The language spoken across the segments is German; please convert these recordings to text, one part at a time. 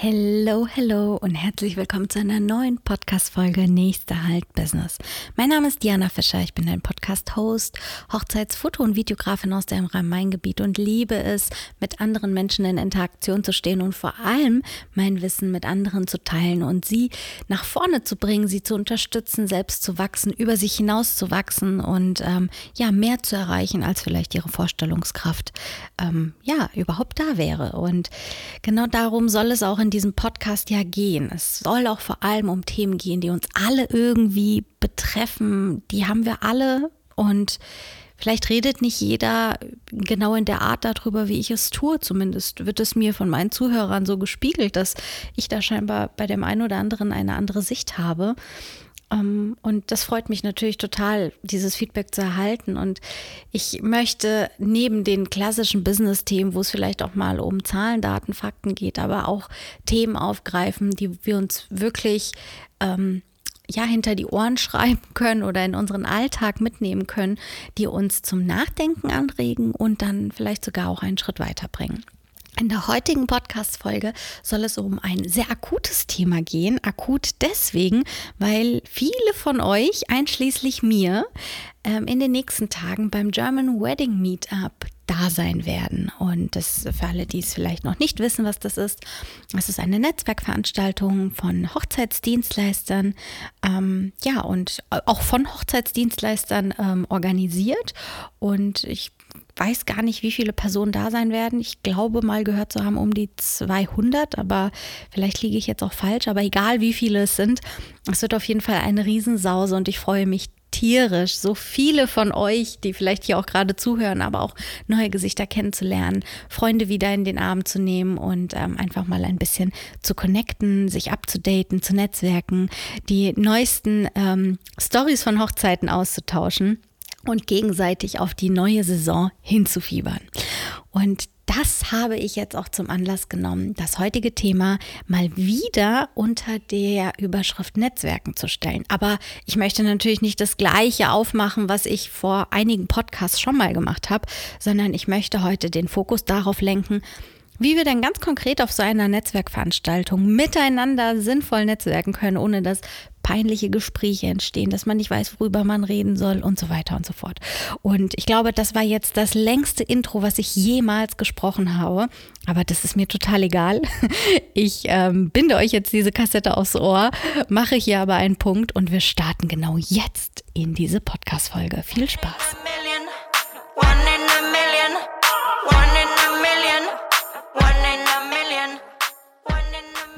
Hello, hello und herzlich willkommen zu einer neuen Podcast-Folge Nächster Halt Business. Mein Name ist Diana Fischer, ich bin dein Podcast-Host, Hochzeitsfoto- und Videografin aus dem Rhein-Main-Gebiet und liebe es, mit anderen Menschen in Interaktion zu stehen und vor allem mein Wissen mit anderen zu teilen und sie nach vorne zu bringen, sie zu unterstützen, selbst zu wachsen, über sich hinaus zu wachsen und ähm, ja, mehr zu erreichen, als vielleicht ihre Vorstellungskraft ähm, ja, überhaupt da wäre. Und genau darum soll es auch in in diesem Podcast ja gehen. Es soll auch vor allem um Themen gehen, die uns alle irgendwie betreffen. Die haben wir alle und Vielleicht redet nicht jeder genau in der Art darüber, wie ich es tue. Zumindest wird es mir von meinen Zuhörern so gespiegelt, dass ich da scheinbar bei dem einen oder anderen eine andere Sicht habe. Und das freut mich natürlich total, dieses Feedback zu erhalten. Und ich möchte neben den klassischen Business-Themen, wo es vielleicht auch mal um Zahlen, Daten, Fakten geht, aber auch Themen aufgreifen, die wir uns wirklich ähm, ja hinter die Ohren schreiben können oder in unseren Alltag mitnehmen können, die uns zum Nachdenken anregen und dann vielleicht sogar auch einen Schritt weiterbringen. In der heutigen Podcast-Folge soll es um ein sehr akutes Thema gehen. Akut deswegen, weil viele von euch, einschließlich mir, ähm, in den nächsten Tagen beim German Wedding Meetup da sein werden. Und das für alle, die es vielleicht noch nicht wissen, was das ist, es ist eine Netzwerkveranstaltung von Hochzeitsdienstleistern, ähm, ja, und auch von Hochzeitsdienstleistern ähm, organisiert. Und ich weiß gar nicht, wie viele Personen da sein werden. Ich glaube mal gehört zu haben um die 200, aber vielleicht liege ich jetzt auch falsch. Aber egal, wie viele es sind, es wird auf jeden Fall eine Riesensause und ich freue mich tierisch, so viele von euch, die vielleicht hier auch gerade zuhören, aber auch neue Gesichter kennenzulernen, Freunde wieder in den Arm zu nehmen und ähm, einfach mal ein bisschen zu connecten, sich abzudaten, zu netzwerken, die neuesten ähm, Stories von Hochzeiten auszutauschen und gegenseitig auf die neue Saison hinzufiebern. Und das habe ich jetzt auch zum Anlass genommen, das heutige Thema mal wieder unter der Überschrift Netzwerken zu stellen. Aber ich möchte natürlich nicht das gleiche aufmachen, was ich vor einigen Podcasts schon mal gemacht habe, sondern ich möchte heute den Fokus darauf lenken, wie wir denn ganz konkret auf so einer Netzwerkveranstaltung miteinander sinnvoll netzwerken können, ohne dass peinliche Gespräche entstehen, dass man nicht weiß, worüber man reden soll und so weiter und so fort. Und ich glaube, das war jetzt das längste Intro, was ich jemals gesprochen habe. Aber das ist mir total egal. Ich ähm, binde euch jetzt diese Kassette aufs Ohr, mache hier aber einen Punkt und wir starten genau jetzt in diese Podcast-Folge. Viel Spaß.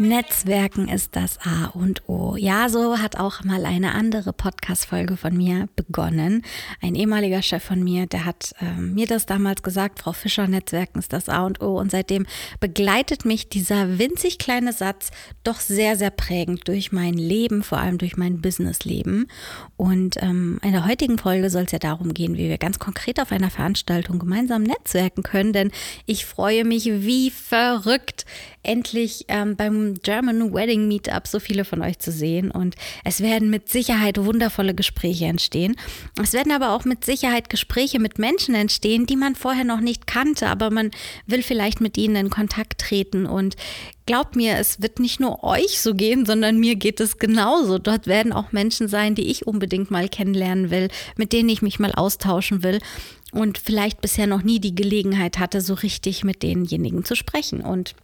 Netzwerken ist das A und O. Ja, so hat auch mal eine andere Podcast-Folge von mir begonnen. Ein ehemaliger Chef von mir, der hat äh, mir das damals gesagt, Frau Fischer, Netzwerken ist das A und O. Und seitdem begleitet mich dieser winzig kleine Satz doch sehr, sehr prägend durch mein Leben, vor allem durch mein Businessleben. Und ähm, in der heutigen Folge soll es ja darum gehen, wie wir ganz konkret auf einer Veranstaltung gemeinsam netzwerken können, denn ich freue mich wie verrückt, endlich ähm, beim German Wedding Meetup so viele von euch zu sehen und es werden mit Sicherheit wundervolle Gespräche entstehen. Es werden aber auch mit Sicherheit Gespräche mit Menschen entstehen, die man vorher noch nicht kannte, aber man will vielleicht mit ihnen in Kontakt treten und glaubt mir, es wird nicht nur euch so gehen, sondern mir geht es genauso. Dort werden auch Menschen sein, die ich unbedingt mal kennenlernen will, mit denen ich mich mal austauschen will und vielleicht bisher noch nie die Gelegenheit hatte, so richtig mit denjenigen zu sprechen. Und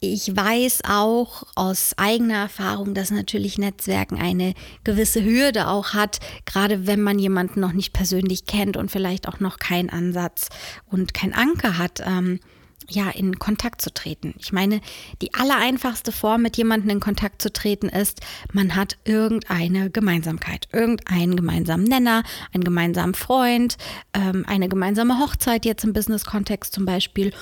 ich weiß auch aus eigener Erfahrung, dass natürlich Netzwerken eine gewisse Hürde auch hat, gerade wenn man jemanden noch nicht persönlich kennt und vielleicht auch noch keinen Ansatz und kein Anker hat. Ähm, ja, in Kontakt zu treten. Ich meine, die allereinfachste Form, mit jemandem in Kontakt zu treten, ist, man hat irgendeine Gemeinsamkeit, irgendeinen gemeinsamen Nenner, einen gemeinsamen Freund, ähm, eine gemeinsame Hochzeit, jetzt im Business-Kontext zum Beispiel,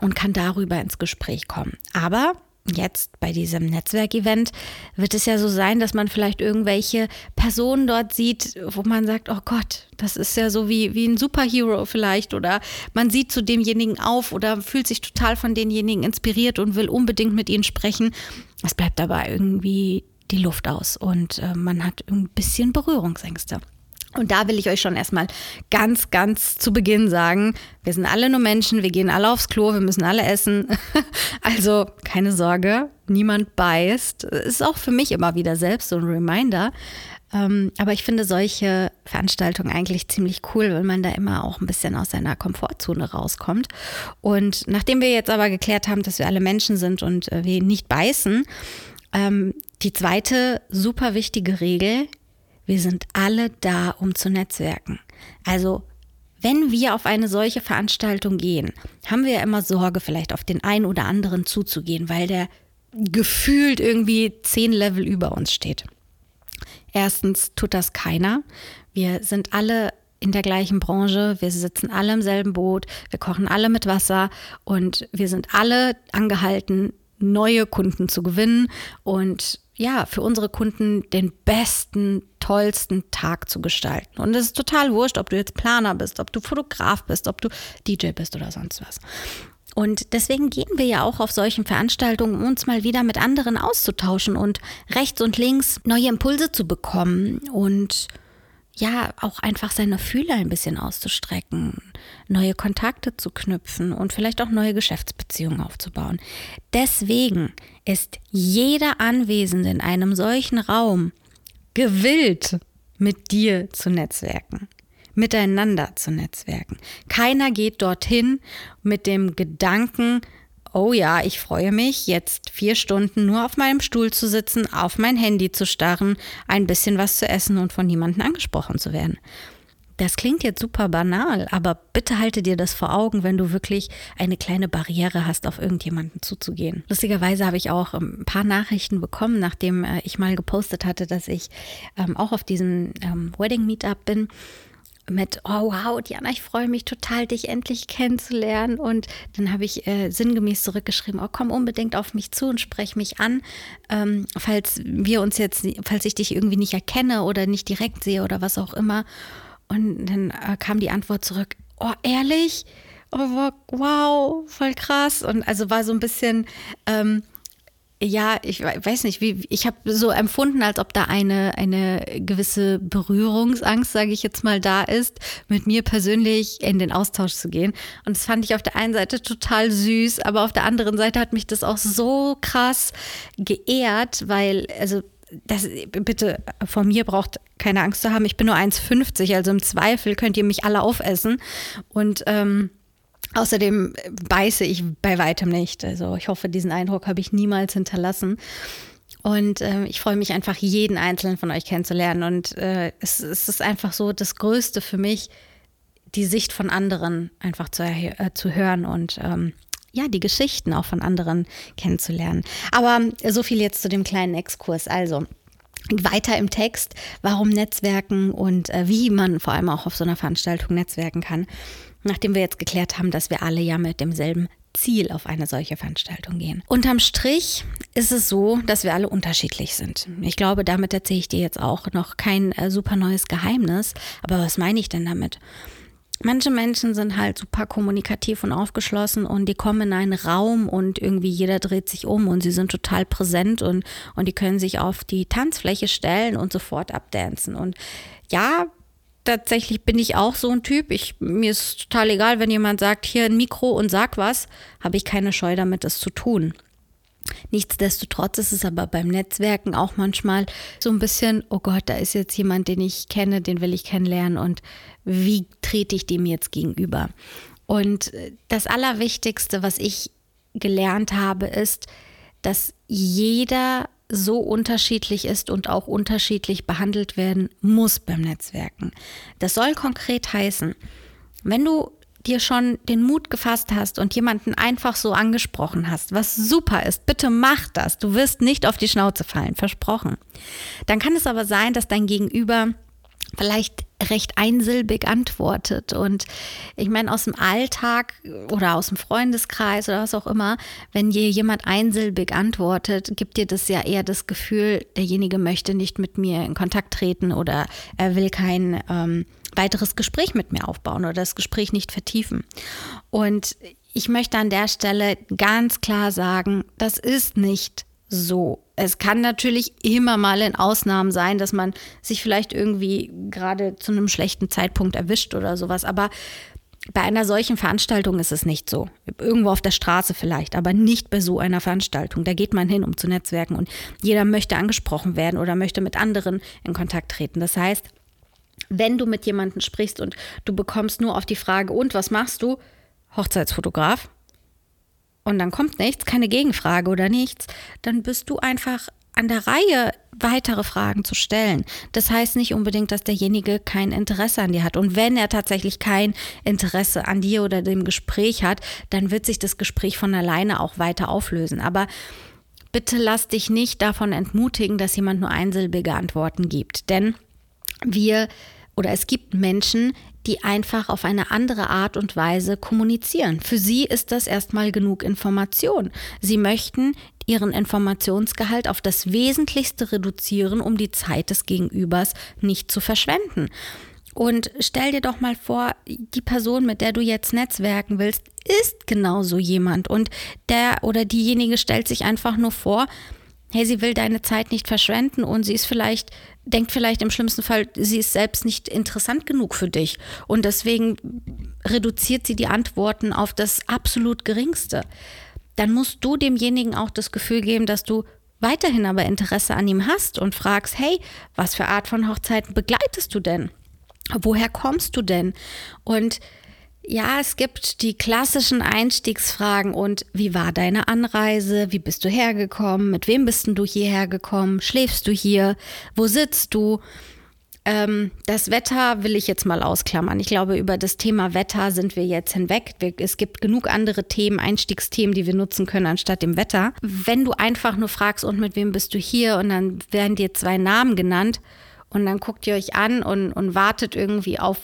und kann darüber ins Gespräch kommen. Aber jetzt bei diesem Netzwerkevent wird es ja so sein, dass man vielleicht irgendwelche Personen dort sieht, wo man sagt, oh Gott, das ist ja so wie, wie ein Superhero vielleicht oder man sieht zu demjenigen auf oder fühlt sich total von denjenigen inspiriert und will unbedingt mit ihnen sprechen. Es bleibt aber irgendwie die Luft aus und äh, man hat ein bisschen Berührungsängste. Und da will ich euch schon erstmal ganz, ganz zu Beginn sagen, wir sind alle nur Menschen, wir gehen alle aufs Klo, wir müssen alle essen. Also keine Sorge, niemand beißt. Ist auch für mich immer wieder selbst so ein Reminder. Ähm, aber ich finde solche Veranstaltungen eigentlich ziemlich cool, weil man da immer auch ein bisschen aus seiner Komfortzone rauskommt. Und nachdem wir jetzt aber geklärt haben, dass wir alle Menschen sind und äh, wir nicht beißen, ähm, die zweite super wichtige Regel, wir sind alle da, um zu netzwerken. Also wenn wir auf eine solche Veranstaltung gehen, haben wir ja immer Sorge, vielleicht auf den einen oder anderen zuzugehen, weil der gefühlt irgendwie zehn Level über uns steht. Erstens tut das keiner. Wir sind alle in der gleichen Branche, wir sitzen alle im selben Boot, wir kochen alle mit Wasser und wir sind alle angehalten, neue Kunden zu gewinnen und ja, für unsere Kunden den besten, tollsten Tag zu gestalten. Und es ist total wurscht, ob du jetzt Planer bist, ob du Fotograf bist, ob du DJ bist oder sonst was. Und deswegen gehen wir ja auch auf solchen Veranstaltungen, um uns mal wieder mit anderen auszutauschen und rechts und links neue Impulse zu bekommen und ja, auch einfach seine Fühler ein bisschen auszustrecken, neue Kontakte zu knüpfen und vielleicht auch neue Geschäftsbeziehungen aufzubauen. Deswegen ist jeder Anwesende in einem solchen Raum gewillt, mit dir zu netzwerken, miteinander zu netzwerken. Keiner geht dorthin mit dem Gedanken, oh ja, ich freue mich, jetzt vier Stunden nur auf meinem Stuhl zu sitzen, auf mein Handy zu starren, ein bisschen was zu essen und von niemandem angesprochen zu werden. Das klingt jetzt super banal, aber bitte halte dir das vor Augen, wenn du wirklich eine kleine Barriere hast, auf irgendjemanden zuzugehen. Lustigerweise habe ich auch ähm, ein paar Nachrichten bekommen, nachdem äh, ich mal gepostet hatte, dass ich ähm, auch auf diesem ähm, Wedding Meetup bin mit, oh wow, Diana, ich freue mich total, dich endlich kennenzulernen. Und dann habe ich äh, sinngemäß zurückgeschrieben, oh, komm unbedingt auf mich zu und sprech mich an, ähm, falls wir uns jetzt, falls ich dich irgendwie nicht erkenne oder nicht direkt sehe oder was auch immer. Und dann äh, kam die Antwort zurück, oh, ehrlich? Oh, wow, voll krass. Und also war so ein bisschen, ähm, ja, ich weiß nicht, wie ich habe so empfunden, als ob da eine eine gewisse Berührungsangst, sage ich jetzt mal, da ist, mit mir persönlich in den Austausch zu gehen. Und das fand ich auf der einen Seite total süß, aber auf der anderen Seite hat mich das auch so krass geehrt, weil also das, bitte, vor mir braucht keine Angst zu haben. Ich bin nur 1,50, also im Zweifel könnt ihr mich alle aufessen. Und ähm, Außerdem beiße ich bei weitem nicht. Also ich hoffe, diesen Eindruck habe ich niemals hinterlassen. Und äh, ich freue mich einfach, jeden einzelnen von euch kennenzulernen. Und äh, es, es, ist einfach so das Größte für mich, die Sicht von anderen einfach zu, äh, zu hören und ähm, ja, die Geschichten auch von anderen kennenzulernen. Aber so viel jetzt zu dem kleinen Exkurs. Also, weiter im Text, warum Netzwerken und äh, wie man vor allem auch auf so einer Veranstaltung netzwerken kann nachdem wir jetzt geklärt haben, dass wir alle ja mit demselben Ziel auf eine solche Veranstaltung gehen. Unterm Strich ist es so, dass wir alle unterschiedlich sind. Ich glaube, damit erzähle ich dir jetzt auch noch kein äh, super neues Geheimnis. Aber was meine ich denn damit? Manche Menschen sind halt super kommunikativ und aufgeschlossen und die kommen in einen Raum und irgendwie jeder dreht sich um und sie sind total präsent und, und die können sich auf die Tanzfläche stellen und sofort abdancen. Und ja, tatsächlich bin ich auch so ein Typ. Ich, mir ist total egal, wenn jemand sagt, hier ein Mikro und sag was, habe ich keine Scheu damit, das zu tun. Nichtsdestotrotz ist es aber beim Netzwerken auch manchmal so ein bisschen, oh Gott, da ist jetzt jemand, den ich kenne, den will ich kennenlernen und wie trete ich dem jetzt gegenüber? Und das Allerwichtigste, was ich gelernt habe, ist, dass jeder so unterschiedlich ist und auch unterschiedlich behandelt werden muss beim Netzwerken. Das soll konkret heißen, wenn du dir schon den Mut gefasst hast und jemanden einfach so angesprochen hast, was super ist, bitte mach das. Du wirst nicht auf die Schnauze fallen, versprochen. Dann kann es aber sein, dass dein Gegenüber vielleicht recht einsilbig antwortet. Und ich meine, aus dem Alltag oder aus dem Freundeskreis oder was auch immer, wenn dir jemand einsilbig antwortet, gibt dir das ja eher das Gefühl, derjenige möchte nicht mit mir in Kontakt treten oder er will kein ähm, weiteres Gespräch mit mir aufbauen oder das Gespräch nicht vertiefen. Und ich möchte an der Stelle ganz klar sagen, das ist nicht so. Es kann natürlich immer mal in Ausnahmen sein, dass man sich vielleicht irgendwie gerade zu einem schlechten Zeitpunkt erwischt oder sowas. Aber bei einer solchen Veranstaltung ist es nicht so. Irgendwo auf der Straße vielleicht, aber nicht bei so einer Veranstaltung. Da geht man hin, um zu netzwerken und jeder möchte angesprochen werden oder möchte mit anderen in Kontakt treten. Das heißt, wenn du mit jemandem sprichst und du bekommst nur auf die Frage, und was machst du? Hochzeitsfotograf. Und dann kommt nichts, keine Gegenfrage oder nichts, dann bist du einfach an der Reihe, weitere Fragen zu stellen. Das heißt nicht unbedingt, dass derjenige kein Interesse an dir hat. Und wenn er tatsächlich kein Interesse an dir oder dem Gespräch hat, dann wird sich das Gespräch von alleine auch weiter auflösen. Aber bitte lass dich nicht davon entmutigen, dass jemand nur einsilbige Antworten gibt. Denn wir oder es gibt Menschen, die einfach auf eine andere Art und Weise kommunizieren. Für sie ist das erstmal genug Information. Sie möchten ihren Informationsgehalt auf das Wesentlichste reduzieren, um die Zeit des Gegenübers nicht zu verschwenden. Und stell dir doch mal vor, die Person, mit der du jetzt netzwerken willst, ist genauso jemand. Und der oder diejenige stellt sich einfach nur vor, hey, sie will deine Zeit nicht verschwenden und sie ist vielleicht, denkt vielleicht im schlimmsten Fall, sie ist selbst nicht interessant genug für dich. Und deswegen reduziert sie die Antworten auf das absolut Geringste. Dann musst du demjenigen auch das Gefühl geben, dass du weiterhin aber Interesse an ihm hast und fragst, hey, was für Art von Hochzeiten begleitest du denn? Woher kommst du denn? Und ja, es gibt die klassischen Einstiegsfragen und wie war deine Anreise? Wie bist du hergekommen? Mit wem bist du hierher gekommen? Schläfst du hier? Wo sitzt du? Ähm, das Wetter will ich jetzt mal ausklammern. Ich glaube, über das Thema Wetter sind wir jetzt hinweg. Es gibt genug andere Themen, Einstiegsthemen, die wir nutzen können anstatt dem Wetter. Wenn du einfach nur fragst, und mit wem bist du hier? Und dann werden dir zwei Namen genannt und dann guckt ihr euch an und, und wartet irgendwie auf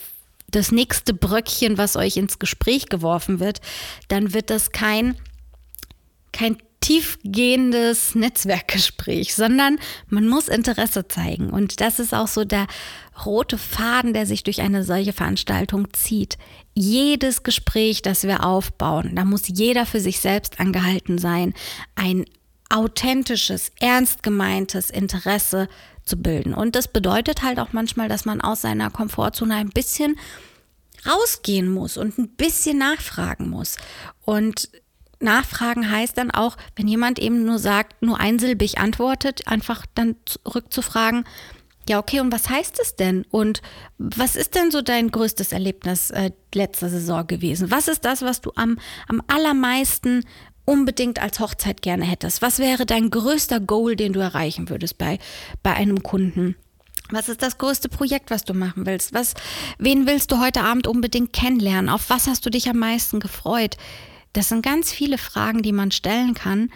das nächste Bröckchen, was euch ins Gespräch geworfen wird, dann wird das kein, kein tiefgehendes Netzwerkgespräch, sondern man muss Interesse zeigen. Und das ist auch so der rote Faden, der sich durch eine solche Veranstaltung zieht. Jedes Gespräch, das wir aufbauen, da muss jeder für sich selbst angehalten sein, ein authentisches, ernst gemeintes Interesse zu bilden. Und das bedeutet halt auch manchmal, dass man aus seiner Komfortzone ein bisschen rausgehen muss und ein bisschen nachfragen muss. Und Nachfragen heißt dann auch, wenn jemand eben nur sagt, nur einsilbig antwortet, einfach dann zurückzufragen, ja, okay, und was heißt es denn? Und was ist denn so dein größtes Erlebnis äh, letzter Saison gewesen? Was ist das, was du am, am allermeisten unbedingt als Hochzeit gerne hättest? Was wäre dein größter Goal, den du erreichen würdest bei, bei einem Kunden? Was ist das größte Projekt, was du machen willst? Was, wen willst du heute Abend unbedingt kennenlernen? Auf was hast du dich am meisten gefreut? Das sind ganz viele Fragen, die man stellen kann,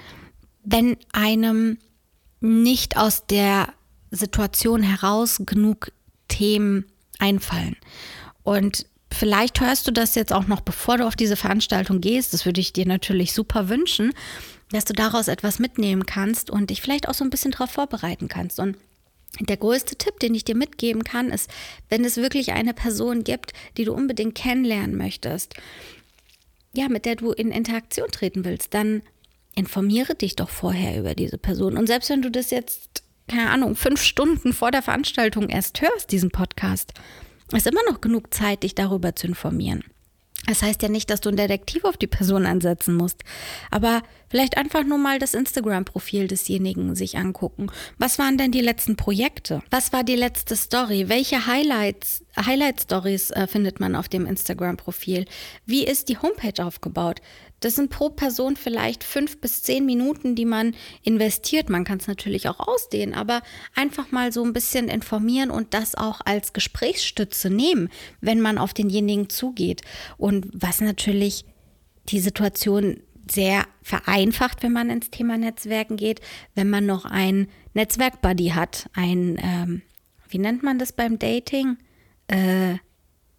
wenn einem nicht aus der Situation heraus genug Themen einfallen. Und Vielleicht hörst du das jetzt auch noch, bevor du auf diese Veranstaltung gehst. Das würde ich dir natürlich super wünschen, dass du daraus etwas mitnehmen kannst und dich vielleicht auch so ein bisschen darauf vorbereiten kannst. Und der größte Tipp, den ich dir mitgeben kann, ist, wenn es wirklich eine Person gibt, die du unbedingt kennenlernen möchtest, ja, mit der du in Interaktion treten willst, dann informiere dich doch vorher über diese Person. Und selbst wenn du das jetzt, keine Ahnung, fünf Stunden vor der Veranstaltung erst hörst, diesen Podcast, ist immer noch genug Zeit, dich darüber zu informieren. Das heißt ja nicht, dass du ein Detektiv auf die Person ansetzen musst, aber vielleicht einfach nur mal das Instagram-Profil desjenigen sich angucken. Was waren denn die letzten Projekte? Was war die letzte Story? Welche Highlights, Highlight-Stories äh, findet man auf dem Instagram-Profil? Wie ist die Homepage aufgebaut? Das sind pro Person vielleicht fünf bis zehn Minuten, die man investiert. Man kann es natürlich auch ausdehnen, aber einfach mal so ein bisschen informieren und das auch als Gesprächsstütze nehmen, wenn man auf denjenigen zugeht. Und was natürlich die Situation sehr vereinfacht, wenn man ins Thema Netzwerken geht, wenn man noch ein Netzwerkbuddy hat, ein, ähm, wie nennt man das beim Dating? Äh,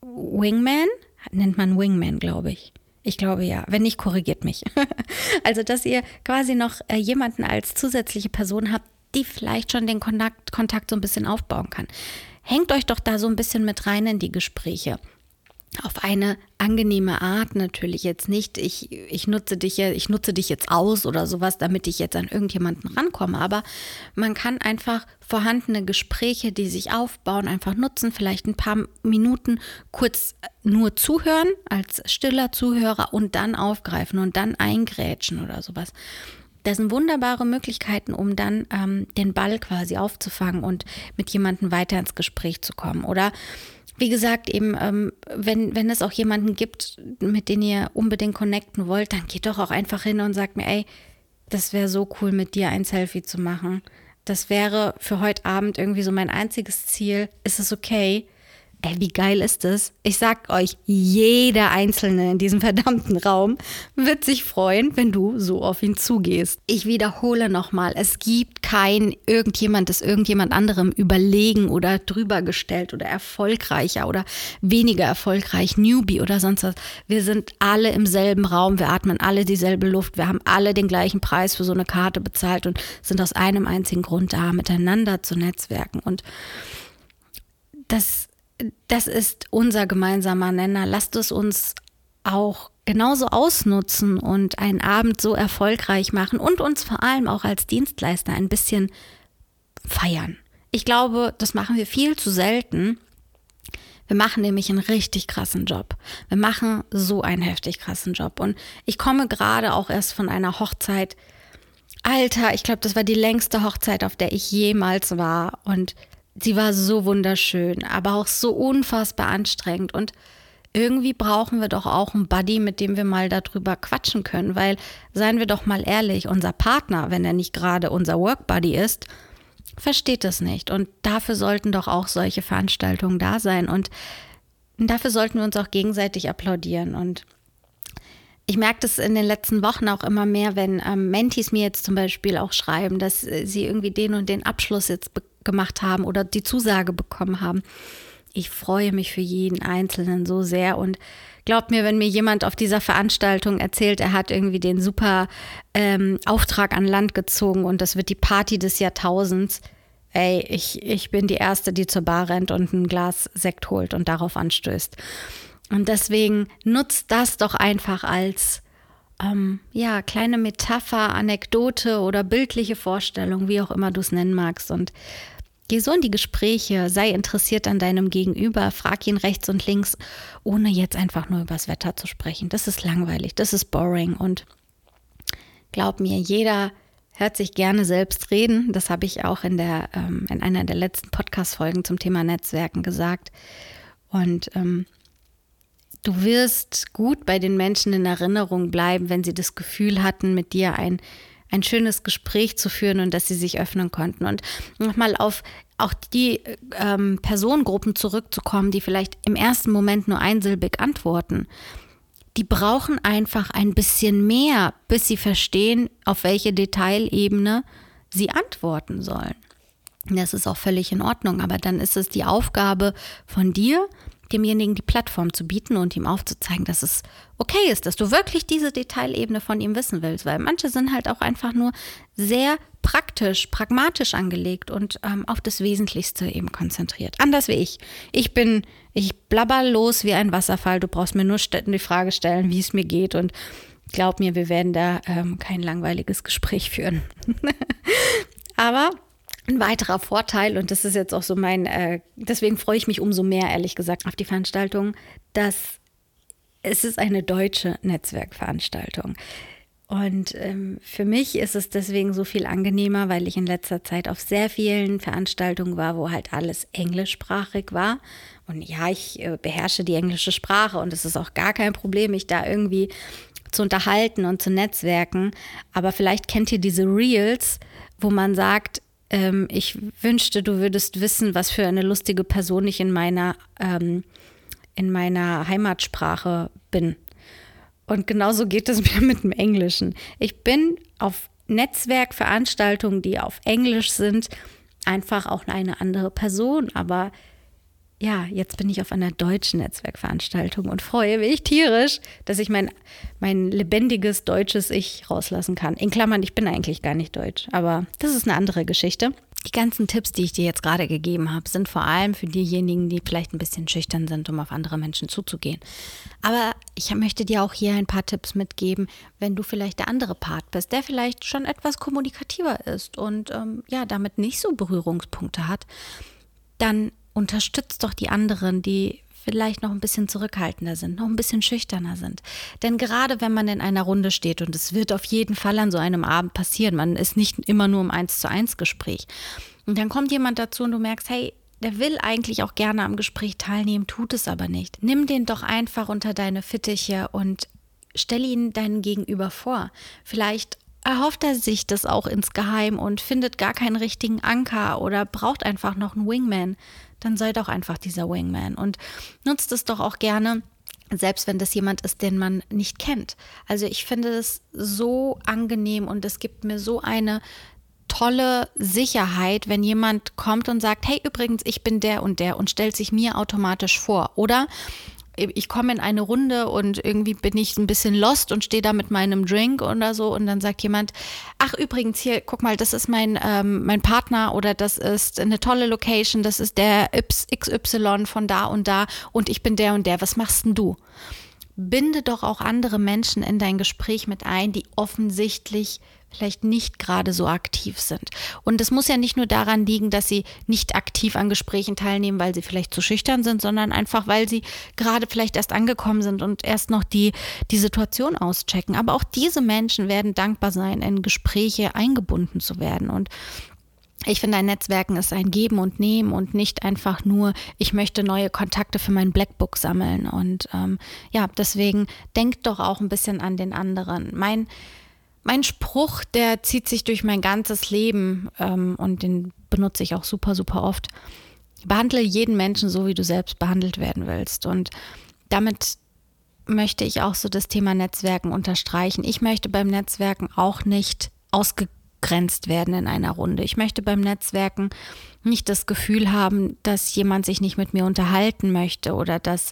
Wingman? Nennt man Wingman, glaube ich. Ich glaube ja. Wenn nicht, korrigiert mich. also, dass ihr quasi noch äh, jemanden als zusätzliche Person habt, die vielleicht schon den Kontakt, Kontakt so ein bisschen aufbauen kann. Hängt euch doch da so ein bisschen mit rein in die Gespräche. Auf eine angenehme Art natürlich jetzt nicht. Ich, ich nutze dich ja, ich nutze dich jetzt aus oder sowas, damit ich jetzt an irgendjemanden rankomme. Aber man kann einfach vorhandene Gespräche, die sich aufbauen, einfach nutzen, vielleicht ein paar Minuten kurz nur zuhören als stiller Zuhörer und dann aufgreifen und dann eingrätschen oder sowas. Das sind wunderbare Möglichkeiten, um dann ähm, den Ball quasi aufzufangen und mit jemandem weiter ins Gespräch zu kommen. Oder wie gesagt, eben, ähm, wenn, wenn es auch jemanden gibt, mit dem ihr unbedingt connecten wollt, dann geht doch auch einfach hin und sagt mir, ey, das wäre so cool, mit dir ein Selfie zu machen. Das wäre für heute Abend irgendwie so mein einziges Ziel. Ist es okay? Ey, wie geil ist das? Ich sag euch, jeder Einzelne in diesem verdammten Raum wird sich freuen, wenn du so auf ihn zugehst. Ich wiederhole nochmal, es gibt kein irgendjemand, das irgendjemand anderem überlegen oder drüber gestellt oder erfolgreicher oder weniger erfolgreich, Newbie oder sonst was. Wir sind alle im selben Raum, wir atmen alle dieselbe Luft, wir haben alle den gleichen Preis für so eine Karte bezahlt und sind aus einem einzigen Grund da, miteinander zu netzwerken. Und das das ist unser gemeinsamer Nenner. Lasst es uns auch genauso ausnutzen und einen Abend so erfolgreich machen und uns vor allem auch als Dienstleister ein bisschen feiern. Ich glaube, das machen wir viel zu selten. Wir machen nämlich einen richtig krassen Job. Wir machen so einen heftig krassen Job. Und ich komme gerade auch erst von einer Hochzeit. Alter, ich glaube, das war die längste Hochzeit, auf der ich jemals war. Und sie war so wunderschön, aber auch so unfassbar anstrengend. Und irgendwie brauchen wir doch auch einen Buddy, mit dem wir mal darüber quatschen können, weil, seien wir doch mal ehrlich, unser Partner, wenn er nicht gerade unser Work Buddy ist, versteht das nicht. Und dafür sollten doch auch solche Veranstaltungen da sein. Und dafür sollten wir uns auch gegenseitig applaudieren. Und ich merke das in den letzten Wochen auch immer mehr, wenn ähm, Mentis mir jetzt zum Beispiel auch schreiben, dass äh, sie irgendwie den und den Abschluss jetzt bekommen gemacht haben oder die Zusage bekommen haben. Ich freue mich für jeden Einzelnen so sehr und glaubt mir, wenn mir jemand auf dieser Veranstaltung erzählt, er hat irgendwie den super ähm, Auftrag an Land gezogen und das wird die Party des Jahrtausends. Ey, ich, ich bin die Erste, die zur Bar rennt und ein Glas Sekt holt und darauf anstößt. Und deswegen nutzt das doch einfach als ähm, ja, kleine Metapher, Anekdote oder bildliche Vorstellung, wie auch immer du es nennen magst. Und Geh so in die Gespräche, sei interessiert an deinem Gegenüber, frag ihn rechts und links, ohne jetzt einfach nur übers Wetter zu sprechen. Das ist langweilig, das ist boring und glaub mir, jeder hört sich gerne selbst reden. Das habe ich auch in, der, ähm, in einer der letzten Podcast-Folgen zum Thema Netzwerken gesagt. Und ähm, du wirst gut bei den Menschen in Erinnerung bleiben, wenn sie das Gefühl hatten, mit dir ein ein schönes Gespräch zu führen und dass sie sich öffnen konnten. Und nochmal auf auch die ähm, Personengruppen zurückzukommen, die vielleicht im ersten Moment nur einsilbig antworten. Die brauchen einfach ein bisschen mehr, bis sie verstehen, auf welche Detailebene sie antworten sollen. Das ist auch völlig in Ordnung, aber dann ist es die Aufgabe von dir, demjenigen die Plattform zu bieten und ihm aufzuzeigen, dass es okay ist, dass du wirklich diese Detailebene von ihm wissen willst, weil manche sind halt auch einfach nur sehr praktisch, pragmatisch angelegt und ähm, auf das Wesentlichste eben konzentriert. Anders wie ich. Ich bin, ich blabber los wie ein Wasserfall. Du brauchst mir nur die Frage stellen, wie es mir geht und glaub mir, wir werden da ähm, kein langweiliges Gespräch führen. Aber ein weiterer Vorteil, und das ist jetzt auch so mein, äh, deswegen freue ich mich umso mehr, ehrlich gesagt, auf die Veranstaltung, dass es ist eine deutsche Netzwerkveranstaltung. Und ähm, für mich ist es deswegen so viel angenehmer, weil ich in letzter Zeit auf sehr vielen Veranstaltungen war, wo halt alles englischsprachig war. Und ja, ich äh, beherrsche die englische Sprache und es ist auch gar kein Problem, mich da irgendwie zu unterhalten und zu netzwerken. Aber vielleicht kennt ihr diese Reels, wo man sagt, ähm, ich wünschte, du würdest wissen, was für eine lustige Person ich in meiner, ähm, in meiner Heimatsprache bin. Und genauso geht es mir mit dem Englischen. Ich bin auf Netzwerkveranstaltungen, die auf Englisch sind, einfach auch eine andere Person. Aber ja, jetzt bin ich auf einer deutschen Netzwerkveranstaltung und freue mich tierisch, dass ich mein, mein lebendiges deutsches Ich rauslassen kann. In Klammern, ich bin eigentlich gar nicht deutsch, aber das ist eine andere Geschichte. Die ganzen Tipps, die ich dir jetzt gerade gegeben habe, sind vor allem für diejenigen, die vielleicht ein bisschen schüchtern sind, um auf andere Menschen zuzugehen. Aber ich möchte dir auch hier ein paar Tipps mitgeben, wenn du vielleicht der andere Part bist, der vielleicht schon etwas kommunikativer ist und ähm, ja, damit nicht so Berührungspunkte hat, dann unterstützt doch die anderen, die vielleicht noch ein bisschen zurückhaltender sind, noch ein bisschen schüchterner sind. Denn gerade wenn man in einer Runde steht, und es wird auf jeden Fall an so einem Abend passieren, man ist nicht immer nur im Eins zu eins Gespräch. Und dann kommt jemand dazu und du merkst, hey, der will eigentlich auch gerne am Gespräch teilnehmen, tut es aber nicht. Nimm den doch einfach unter deine Fittiche und stell ihn deinen Gegenüber vor. Vielleicht erhofft er sich das auch insgeheim und findet gar keinen richtigen Anker oder braucht einfach noch einen Wingman dann sei doch einfach dieser Wingman und nutzt es doch auch gerne selbst wenn das jemand ist, den man nicht kennt. Also ich finde es so angenehm und es gibt mir so eine tolle Sicherheit, wenn jemand kommt und sagt, hey übrigens, ich bin der und der und stellt sich mir automatisch vor. Oder ich komme in eine Runde und irgendwie bin ich ein bisschen lost und stehe da mit meinem Drink oder so und dann sagt jemand, ach übrigens hier, guck mal, das ist mein, ähm, mein Partner oder das ist eine tolle Location, das ist der XY von da und da und ich bin der und der, was machst denn du? Binde doch auch andere Menschen in dein Gespräch mit ein, die offensichtlich vielleicht nicht gerade so aktiv sind. Und es muss ja nicht nur daran liegen, dass sie nicht aktiv an Gesprächen teilnehmen, weil sie vielleicht zu schüchtern sind, sondern einfach, weil sie gerade vielleicht erst angekommen sind und erst noch die, die Situation auschecken. Aber auch diese Menschen werden dankbar sein, in Gespräche eingebunden zu werden. Und ich finde, ein Netzwerken ist ein Geben und Nehmen und nicht einfach nur, ich möchte neue Kontakte für mein Blackbook sammeln. Und ähm, ja, deswegen denkt doch auch ein bisschen an den anderen. Mein mein Spruch, der zieht sich durch mein ganzes Leben ähm, und den benutze ich auch super, super oft. Behandle jeden Menschen so, wie du selbst behandelt werden willst. Und damit möchte ich auch so das Thema Netzwerken unterstreichen. Ich möchte beim Netzwerken auch nicht ausgegrenzt werden in einer Runde. Ich möchte beim Netzwerken nicht das Gefühl haben, dass jemand sich nicht mit mir unterhalten möchte oder dass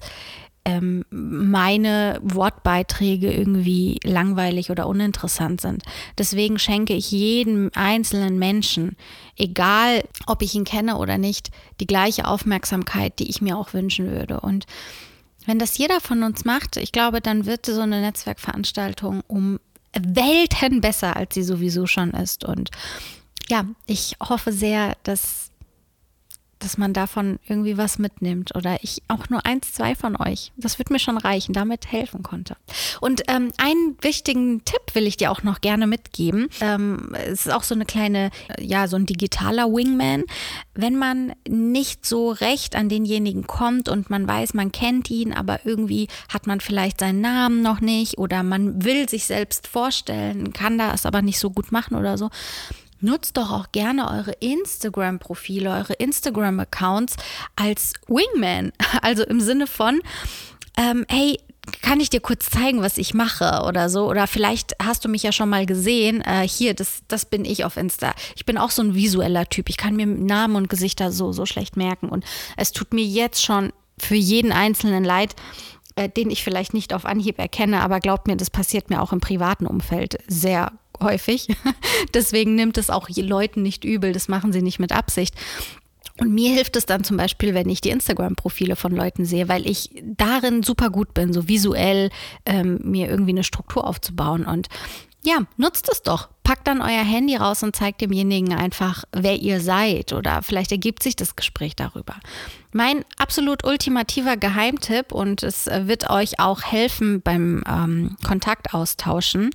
ähm, meine Wortbeiträge irgendwie langweilig oder uninteressant sind. Deswegen schenke ich jedem einzelnen Menschen, egal ob ich ihn kenne oder nicht, die gleiche Aufmerksamkeit, die ich mir auch wünschen würde. Und wenn das jeder von uns macht, ich glaube, dann wird so eine Netzwerkveranstaltung um Welten besser, als sie sowieso schon ist. Und ja, ich hoffe sehr, dass dass man davon irgendwie was mitnimmt oder ich auch nur eins, zwei von euch. Das wird mir schon reichen, damit helfen konnte. Und ähm, einen wichtigen Tipp will ich dir auch noch gerne mitgeben. Ähm, es ist auch so eine kleine, ja, so ein digitaler Wingman. Wenn man nicht so recht an denjenigen kommt und man weiß, man kennt ihn, aber irgendwie hat man vielleicht seinen Namen noch nicht oder man will sich selbst vorstellen, kann das aber nicht so gut machen oder so nutzt doch auch gerne eure Instagram-Profile, eure Instagram-Accounts als Wingman. Also im Sinne von, ähm, hey, kann ich dir kurz zeigen, was ich mache oder so? Oder vielleicht hast du mich ja schon mal gesehen. Äh, hier, das, das bin ich auf Insta. Ich bin auch so ein visueller Typ. Ich kann mir Namen und Gesichter so, so schlecht merken. Und es tut mir jetzt schon für jeden Einzelnen leid, äh, den ich vielleicht nicht auf Anhieb erkenne. Aber glaubt mir, das passiert mir auch im privaten Umfeld sehr häufig. Deswegen nimmt es auch Leuten nicht übel, das machen sie nicht mit Absicht. Und mir hilft es dann zum Beispiel, wenn ich die Instagram-Profile von Leuten sehe, weil ich darin super gut bin, so visuell ähm, mir irgendwie eine Struktur aufzubauen. Und ja, nutzt es doch. Packt dann euer Handy raus und zeigt demjenigen einfach, wer ihr seid. Oder vielleicht ergibt sich das Gespräch darüber. Mein absolut ultimativer Geheimtipp, und es wird euch auch helfen beim ähm, Kontaktaustauschen,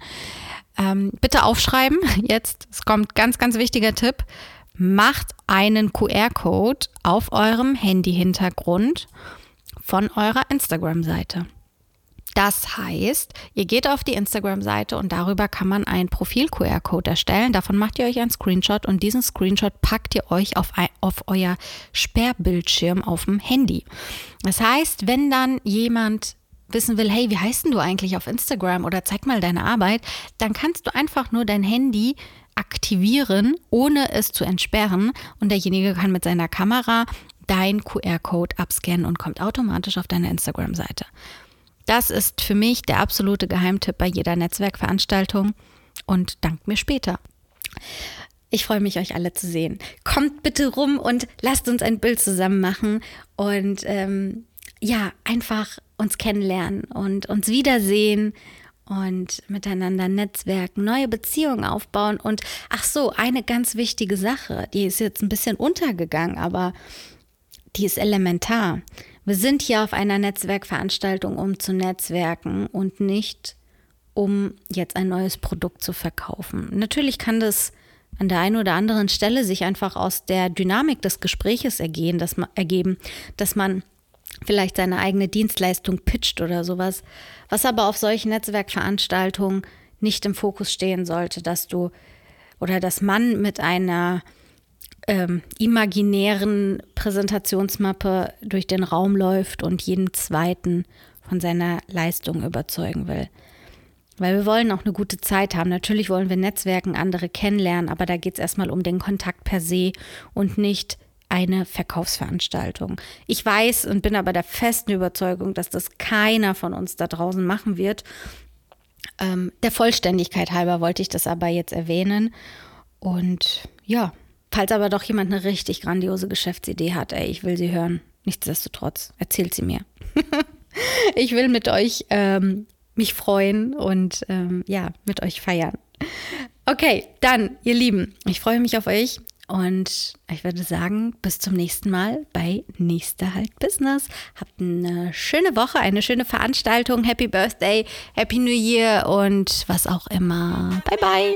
ähm, bitte aufschreiben. Jetzt, es kommt ganz, ganz wichtiger Tipp. Macht einen QR-Code auf eurem Handy-Hintergrund von eurer Instagram-Seite. Das heißt, ihr geht auf die Instagram-Seite und darüber kann man einen Profil-QR-Code erstellen. Davon macht ihr euch einen Screenshot und diesen Screenshot packt ihr euch auf, ein, auf euer Sperrbildschirm auf dem Handy. Das heißt, wenn dann jemand wissen will, hey, wie heißt denn du eigentlich auf Instagram oder zeig mal deine Arbeit, dann kannst du einfach nur dein Handy aktivieren, ohne es zu entsperren und derjenige kann mit seiner Kamera dein QR-Code abscannen und kommt automatisch auf deine Instagram-Seite. Das ist für mich der absolute Geheimtipp bei jeder Netzwerkveranstaltung und dank mir später. Ich freue mich, euch alle zu sehen. Kommt bitte rum und lasst uns ein Bild zusammen machen und ähm, ja, einfach uns kennenlernen und uns wiedersehen und miteinander netzwerken, neue Beziehungen aufbauen. Und ach so, eine ganz wichtige Sache, die ist jetzt ein bisschen untergegangen, aber die ist elementar. Wir sind hier auf einer Netzwerkveranstaltung, um zu netzwerken und nicht um jetzt ein neues Produkt zu verkaufen. Natürlich kann das an der einen oder anderen Stelle sich einfach aus der Dynamik des Gespräches ergehen, dass man, ergeben, dass man vielleicht seine eigene Dienstleistung pitcht oder sowas, was aber auf solchen Netzwerkveranstaltungen nicht im Fokus stehen sollte, dass du oder dass man mit einer ähm, imaginären Präsentationsmappe durch den Raum läuft und jeden zweiten von seiner Leistung überzeugen will. Weil wir wollen auch eine gute Zeit haben. Natürlich wollen wir Netzwerken, andere kennenlernen, aber da geht es erstmal um den Kontakt per se und nicht eine Verkaufsveranstaltung. Ich weiß und bin aber der festen Überzeugung, dass das keiner von uns da draußen machen wird. Ähm, der Vollständigkeit halber wollte ich das aber jetzt erwähnen. Und ja, falls aber doch jemand eine richtig grandiose Geschäftsidee hat, ey, ich will sie hören. Nichtsdestotrotz, erzählt sie mir. ich will mit euch ähm, mich freuen und ähm, ja, mit euch feiern. Okay, dann, ihr Lieben, ich freue mich auf euch und ich würde sagen, bis zum nächsten Mal bei Nächster Halt Business. Habt eine schöne Woche, eine schöne Veranstaltung. Happy Birthday, Happy New Year und was auch immer. Bye, bye.